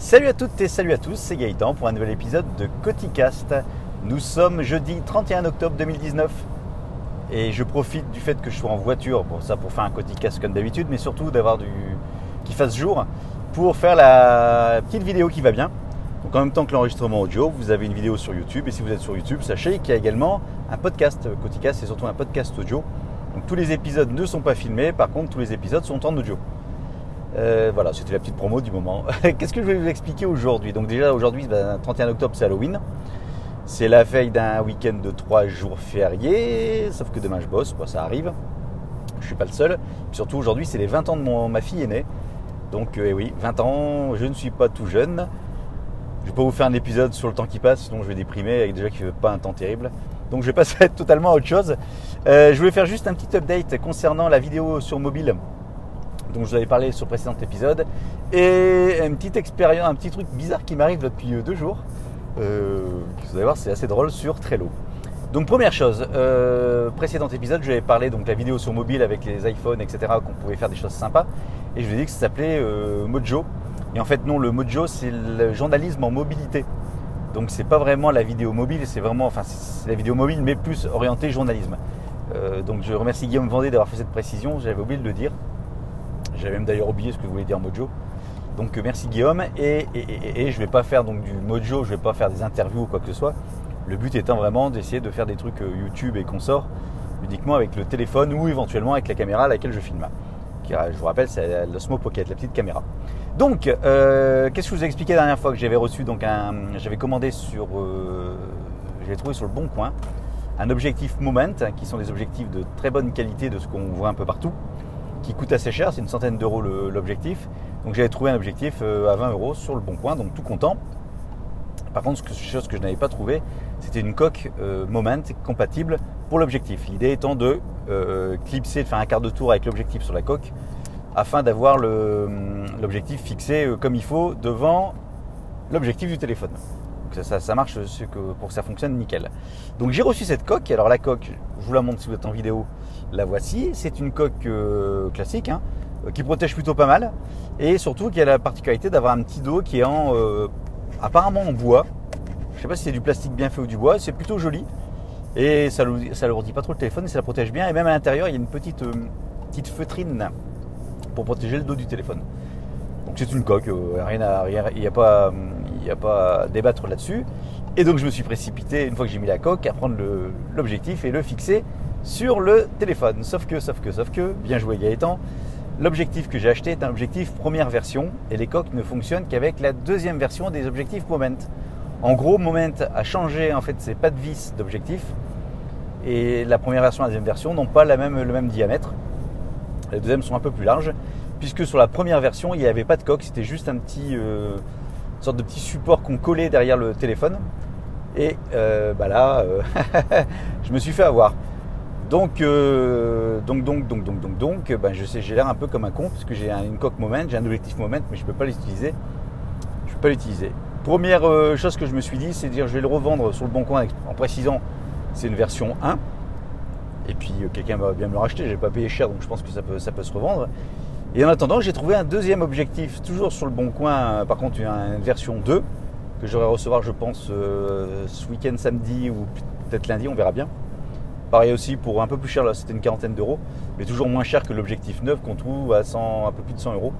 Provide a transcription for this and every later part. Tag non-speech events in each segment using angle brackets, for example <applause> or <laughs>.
Salut à toutes et salut à tous, c'est Gaëtan pour un nouvel épisode de Coticast. Nous sommes jeudi 31 octobre 2019 et je profite du fait que je sois en voiture pour ça, pour faire un Coticast comme d'habitude, mais surtout d'avoir du qui fasse jour pour faire la petite vidéo qui va bien. Donc en même temps que l'enregistrement audio, vous avez une vidéo sur YouTube et si vous êtes sur YouTube, sachez qu'il y a également un podcast. Coticast, c'est surtout un podcast audio. Donc tous les épisodes ne sont pas filmés, par contre tous les épisodes sont en audio. Euh, voilà, c'était la petite promo du moment. <laughs> Qu'est-ce que je vais vous expliquer aujourd'hui? Donc déjà aujourd'hui, 31 ben, octobre, c'est Halloween. C'est la veille d'un week-end de 3 jours fériés, sauf que demain je bosse, ça arrive. Je suis pas le seul. surtout aujourd'hui, c'est les 20 ans de mon, ma fille aînée. Donc euh, eh oui, 20 ans, je ne suis pas tout jeune. Je vais pas vous faire un épisode sur le temps qui passe, sinon je vais déprimer avec déjà qu'il ne fait pas un temps terrible. Donc je vais <laughs> passer totalement à autre chose. Euh, je voulais faire juste un petit update concernant la vidéo sur mobile dont je vous avais parlé sur le précédent épisode. Et une petite expérience, un petit truc bizarre qui m'arrive depuis deux jours. Euh, vous allez voir, c'est assez drôle sur Trello. Donc première chose, euh, précédent épisode, je vais parler donc la vidéo sur mobile avec les iPhones, etc. qu'on pouvait faire des choses sympas. Et je vous ai dit que ça s'appelait euh, Mojo. Et en fait non, le Mojo c'est le journalisme en mobilité. Donc c'est pas vraiment la vidéo mobile, c'est vraiment, enfin c'est la vidéo mobile mais plus orientée journalisme. donc je remercie Guillaume Vendée d'avoir fait cette précision, j'avais oublié de le dire. J'avais même d'ailleurs oublié ce que voulait dire Mojo. Donc euh, merci Guillaume. Et, je ne vais pas faire donc du Mojo, je ne vais pas faire des interviews ou quoi que ce soit. Le but étant vraiment d'essayer de faire des trucs euh, YouTube et qu'on sort uniquement avec le téléphone ou éventuellement avec la caméra à laquelle je filme. Je vous rappelle, c'est l'Osmo Pocket, la petite caméra. Donc, euh, qu'est-ce que je vous ai expliqué la dernière fois que j'avais reçu donc un, j'avais commandé sur, j'avais trouvé sur le Bon Coin un objectif Moment, qui sont des objectifs de très bonne qualité de ce qu'on voit un peu partout qui coûte assez cher, c'est une centaine d'euros l'objectif. Donc j'avais trouvé un objectif euh, à 20 euros sur le bon coin, donc tout content. Par contre, ce chose que je n'avais pas trouvé, c'était une coque euh, Moment compatible pour l'objectif. L'idée étant de euh, clipser, de faire un quart de tour avec l'objectif sur la coque, afin d'avoir l'objectif fixé comme il faut devant l'objectif du téléphone. Donc ça, marche pour que ça fonctionne nickel. Donc j'ai reçu cette coque. Alors la coque, je vous la montre si vous êtes en vidéo. La voici. C'est une coque euh, classique hein, euh, qui protège plutôt pas mal et surtout qui a la particularité d'avoir un petit dos qui est en euh, apparemment en bois. Je sais pas si c'est du plastique bien fait ou du bois. C'est plutôt joli et ça ne lourdit pas trop le téléphone et ça la protège bien. Et même à l'intérieur, il y a une petite petite feutrine pour protéger le dos du téléphone. Donc c'est une coque, rien à, rien, il n'y a pas, il n'y a pas à débattre là-dessus. Et donc je me suis précipité, une fois que j'ai mis la coque, à prendre l'objectif et le fixer sur le téléphone. Sauf que, sauf que, sauf que, bien joué Gaëtan, l'objectif que j'ai acheté est un objectif première version et les coques ne fonctionnent qu'avec la deuxième version des objectifs Moment. En gros, Moment a changé en fait ses pas de vis d'objectif et la première version et la deuxième version n'ont pas le même diamètre. Les deuxièmes sont un peu plus larges puisque sur la première version il n'y avait pas de coque, c'était juste euh, une sorte de petit support qu'on collait derrière le téléphone. Et euh, bah là, euh, <laughs> je me suis fait avoir. Donc, euh, donc, donc, donc, donc, donc, donc, bah, je sais, j'ai l'air un peu comme un con parce que j'ai une coque moment, j'ai un objectif moment, mais je ne peux pas l'utiliser. Je peux pas l'utiliser. Première chose que je me suis dit, c'est de dire je vais le revendre sur le bon coin en précisant c'est une version 1. Et puis quelqu'un va bien me le racheter, j'ai pas payé cher, donc je pense que ça peut, se revendre. Et en attendant, j'ai trouvé un deuxième objectif, toujours sur le bon coin, par contre une, version 2, que j'aurai recevoir, je pense, euh, ce week-end samedi ou peut-être lundi, on verra bien. Pareil aussi pour un peu plus cher, là c'était une quarantaine d'euros, mais toujours moins cher que l'objectif neuf qu'on trouve à 100, un peu plus de 100 euros.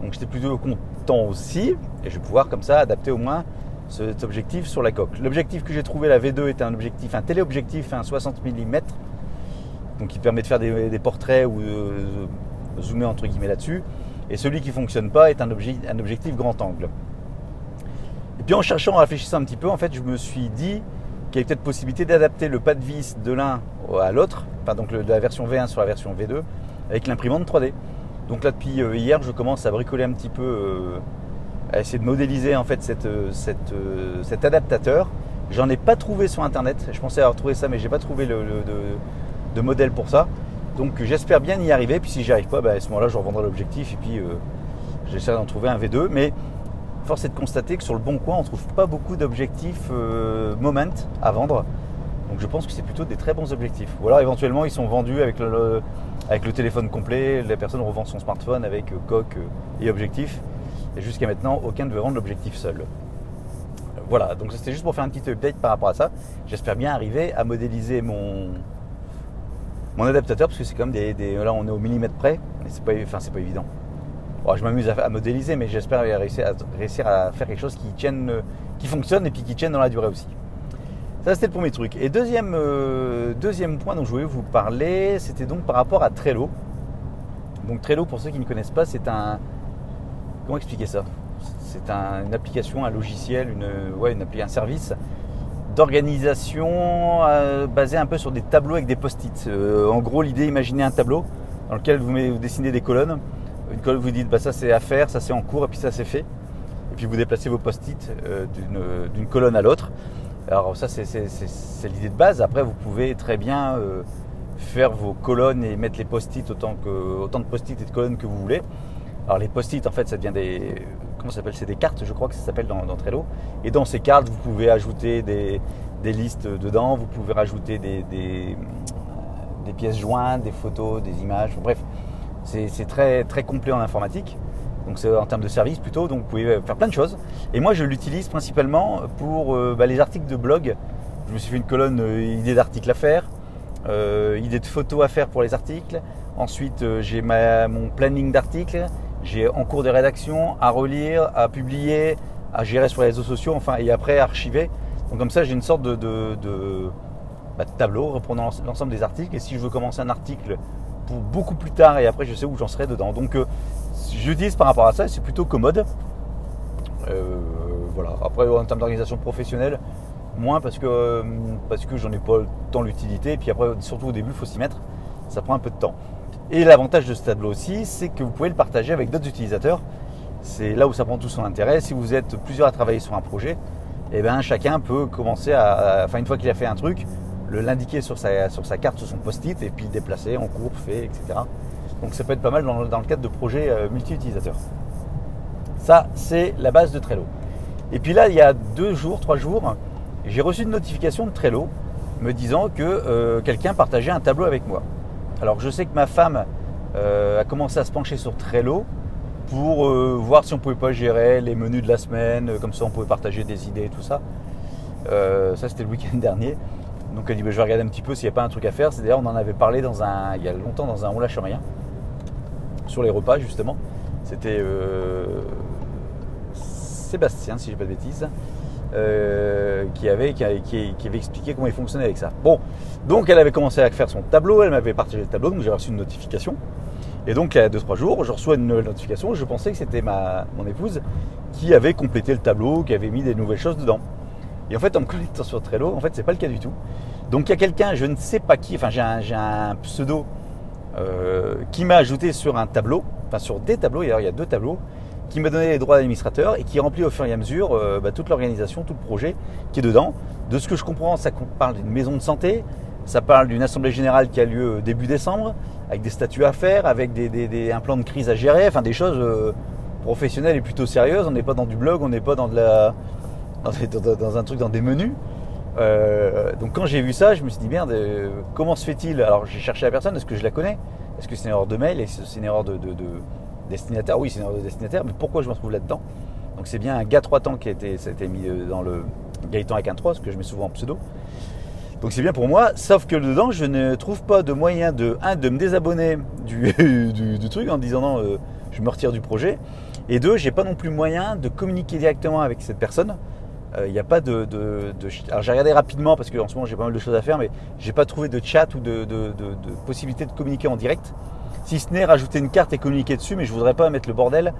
Donc j'étais plutôt content aussi, et je vais pouvoir comme ça adapter au moins cet objectif sur la coque. L'objectif que j'ai trouvé, la V2, est un objectif, un téléobjectif, un 60 mm, donc qui permet de faire des, portraits ou euh, zoomer entre guillemets là-dessus. Et celui qui ne fonctionne pas est un, un objectif grand angle. Et puis en cherchant, en réfléchissant un petit peu, en fait, je me suis dit qu'il y avait peut-être possibilité d'adapter le pas de vis de l'un à l'autre, enfin donc de la version V1 sur la version V2, avec l'imprimante 3D. Donc là, depuis euh, hier, je commence à bricoler un petit peu, euh, à essayer de modéliser en fait euh, cet adaptateur. J'en ai pas trouvé sur internet. Je pensais avoir trouvé ça, mais j'ai pas trouvé le, de modèle pour ça. Donc j'espère bien y arriver. Puis si j'y arrive pas, bah, à ce moment-là, je revendrai l'objectif et puis j'essaierai d'en trouver un V2. Mais force est de constater que sur le bon coin, on ne trouve pas beaucoup d'objectifs euh, Moment à vendre. Donc je pense que c'est plutôt des très bons objectifs. Ou alors éventuellement ils sont vendus avec le, téléphone complet, la personne revend son smartphone avec euh, coque et objectif. Et jusqu'à maintenant, aucun ne veut vendre l'objectif seul. Voilà, donc c'était juste pour faire un petit update par rapport à ça. J'espère bien arriver à modéliser mon, adaptateur, parce que c'est comme des, Là, on est au millimètre près, mais c'est pas, c'est pas évident. Je m'amuse à, modéliser, mais j'espère réussir à, faire quelque chose qui tienne, qui fonctionne et puis qui tienne dans la durée aussi. Ça, c'était le premier truc. Et deuxième, euh, deuxième point dont je voulais vous parler, c'était donc par rapport à Trello. Donc Trello, pour ceux qui ne connaissent pas, c'est un... Comment expliquer ça? C'est une application, un logiciel, une, un service d'organisation euh, basé un peu sur des tableaux avec des post-it. Euh, en gros, l'idée, imaginez un tableau dans lequel vous dessinez des colonnes. Une vous dites, bah, ça c'est à faire, ça c'est en cours, et puis ça c'est fait. Et puis vous déplacez vos post-it d'une colonne à l'autre. Alors ça c'est l'idée de base. Après vous pouvez très bien euh, faire vos colonnes et mettre les post-it autant, autant de post-it et de colonnes que vous voulez. Alors les post-it en fait ça devient des comment ça s'appelle C'est des cartes je crois que ça s'appelle dans, Trello. Et dans ces cartes vous pouvez ajouter des, listes dedans, vous pouvez rajouter des, pièces jointes, des photos, des images. Bref, c'est très, complet en informatique. Donc c'est en termes de service plutôt, donc vous pouvez faire plein de choses. Et moi je l'utilise principalement pour euh, bah, les articles de blog. Je me suis fait une colonne euh, idées d'articles à faire, euh, idées de photos à faire pour les articles. Ensuite j'ai mon planning d'articles, j'ai en cours de rédaction à relire, à publier, à gérer sur les réseaux sociaux, enfin et après à archiver. Donc comme ça j'ai une sorte de, de, bah, tableau reprenant l'ensemble des articles. Et si je veux commencer un article beaucoup plus tard et après je sais où j'en serai dedans. Donc j'utilise par rapport à ça, c'est plutôt commode. Euh, voilà. Après, en termes d'organisation professionnelle, moins parce que, euh, parce que j'en ai pas tant l'utilité. Et puis après, surtout au début, il faut s'y mettre. Ça prend un peu de temps. Et l'avantage de ce tableau aussi, c'est que vous pouvez le partager avec d'autres utilisateurs. C'est là où ça prend tout son intérêt. Si vous êtes plusieurs à travailler sur un projet, et eh ben, chacun peut commencer à, enfin une fois qu'il a fait un truc, l'indiquer sur sa, carte, sur son post-it, et puis déplacer en cours, fait, etc. Donc ça peut être pas mal dans, le cadre de projets euh, multi-utilisateurs. Ça, c'est la base de Trello. Et puis là, il y a deux jours, trois jours, j'ai reçu une notification de Trello me disant que euh, quelqu'un partageait un tableau avec moi. Alors je sais que ma femme euh, a commencé à se pencher sur Trello pour voir si on pouvait pas gérer les menus de la semaine, comme ça on pouvait partager des idées et tout ça. ça c'était le week-end <laughs> dernier. Donc elle dit bah, je vais regarder un petit peu s'il n'y a pas un truc à faire. C'est d'ailleurs on en avait parlé dans un, il y a longtemps dans un On lâche rien sur les repas justement. C'était euh, Sébastien, si je pas de bêtises, euh, qui, avait, qui, expliqué comment il fonctionnait avec ça. Bon, donc elle avait commencé à faire son tableau, elle m'avait partagé le tableau, donc j'ai reçu une notification. Et donc il y a 2-3 jours, je reçois une notification, je pensais que c'était ma, mon épouse qui avait complété le tableau, qui avait mis des nouvelles choses dedans. Et en fait, en me connectant sur Trello, en fait, c'est pas le cas du tout. Donc il y a quelqu'un, je ne sais pas qui, enfin j'ai un, pseudo euh, qui m'a ajouté sur un tableau, enfin sur des tableaux, il y a deux tableaux, qui m'a donné les droits d'administrateur et qui remplit au fur et à mesure euh, bah, toute l'organisation, tout le projet qui est dedans. De ce que je comprends, ça parle d'une maison de santé, ça parle d'une assemblée générale qui a lieu début décembre, avec des statuts à faire, avec des, un plan de crise à gérer, enfin des choses euh, professionnelles et plutôt sérieuses. On n'est pas dans du blog, on n'est pas dans, de la, dans, un truc, dans des menus. Euh, donc quand j'ai vu ça, je me suis dit merde, euh, comment se fait-il? Alors j'ai cherché la personne, est-ce que je la connais? Est-ce que c'est une erreur de mail? Est-ce c'est une erreur de, destinataire? Oui, c'est une erreur de destinataire, mais pourquoi je me retrouve là-dedans? Donc c'est bien un gars 3 temps qui a été, mis euh, dans le Gaëtan avec un 3, ce que je mets souvent en pseudo. Donc c'est bien pour moi, sauf que dedans, je ne trouve pas de moyen de, un, de me désabonner du, <laughs> du, truc en disant non, je me retire du projet. Et deux, j'ai pas non plus moyen de communiquer directement avec cette personne il euh, n'y a pas de, Alors j'ai regardé rapidement parce qu'en ce moment j'ai pas mal de choses à faire, mais j'ai pas trouvé de chat ou de, possibilité de communiquer en direct. Si ce n'est rajouter une carte et communiquer dessus, mais je voudrais pas mettre le bordel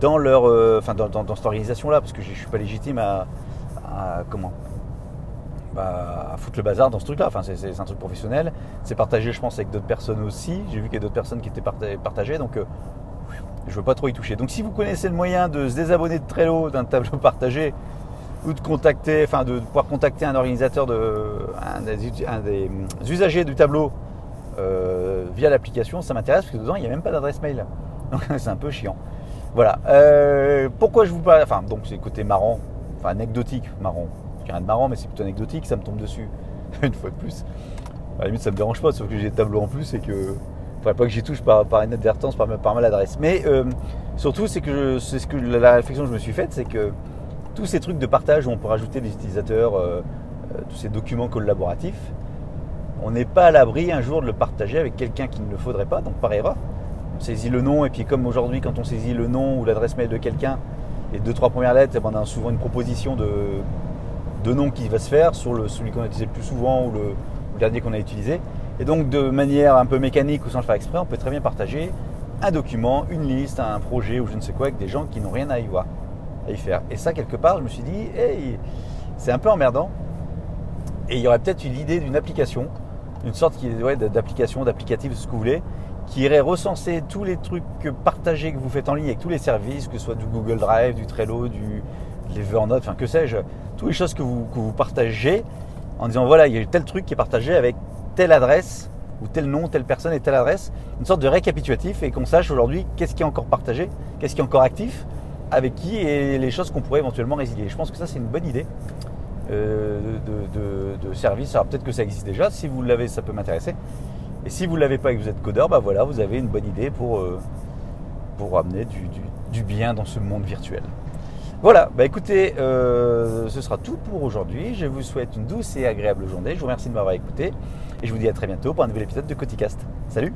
dans leur, euh, enfin dans, cette organisation-là, parce que je, ne suis pas légitime à, comment bah, à foutre le bazar dans ce truc-là. Enfin, c'est un truc professionnel. C'est partagé, je pense, avec d'autres personnes aussi. J'ai vu qu'il y a d'autres personnes qui étaient partagées, donc euh, je veux pas trop y toucher. Donc, si vous connaissez le moyen de se désabonner de Trello d'un tableau <laughs> partagé ou de contacter, enfin de pouvoir contacter un organisateur de un des, usagers du tableau euh, via l'application, ça m'intéresse parce que dedans il n'y a même pas d'adresse mail. Donc <laughs> c'est un peu chiant. Voilà. Euh, pourquoi je vous parle Enfin, donc c'est côté marrant, enfin anecdotique, marrant. Rien de marrant, mais c'est plutôt anecdotique, ça me tombe dessus <laughs> une fois de plus. À la limite, ça me dérange pas, sauf que j'ai le tableau en plus et que faudrait pas que j'y touche par, inadvertance, par, par maladresse. Mais euh, Surtout, c'est que c'est ce que la réflexion que je me suis faite, c'est que tous ces trucs de partage où on peut rajouter des utilisateurs, euh, euh, tous ces documents collaboratifs, on n'est pas à l'abri un jour de le partager avec quelqu'un qui ne le faudrait pas, donc par erreur. On saisit le nom, et puis comme aujourd'hui, quand on saisit le nom ou l'adresse mail de quelqu'un, les deux, trois premières lettres, eh ben, on a souvent une proposition de, nom qui va se faire sur le, celui qu'on a utilisé le plus souvent ou le dernier qu'on a utilisé. Et donc de manière un peu mécanique ou sans le faire exprès, on peut très bien partager un document, une liste, un projet ou je ne sais quoi avec des gens qui n'ont rien à y voir, faire. Et ça, quelque part, je me suis dit, hey, c'est un peu emmerdant. Et il y aurait peut-être l'idée d'une application, une sorte ouais, d'application, d'applicatif, ce que vous voulez, qui irait recenser tous les trucs partagés que vous faites en ligne avec tous les services, que ce soit du Google Drive, du Trello, du Evernote, enfin que sais-je, toutes les choses que vous partagez en disant voilà, il y a tel truc qui est partagé avec telle adresse ou tel nom, telle personne et telle adresse, une sorte de récapitulatif et qu'on sache aujourd'hui qu'est-ce qui est encore partagé, qu'est-ce qui est encore actif, avec qui et les choses qu'on pourrait éventuellement résilier. Je pense que ça c'est une bonne idée euh, de, service. Alors peut-être que ça existe déjà, si vous l'avez ça peut m'intéresser. Et si vous ne l'avez pas et que vous êtes codeur, bah voilà, vous avez une bonne idée pour, euh, amener du bien dans ce monde virtuel. Voilà, bah écoutez, euh, ce sera tout pour aujourd'hui. Je vous souhaite une douce et agréable journée. Je vous remercie de m'avoir écouté et je vous dis à très bientôt pour un nouvel épisode de Coticast. Salut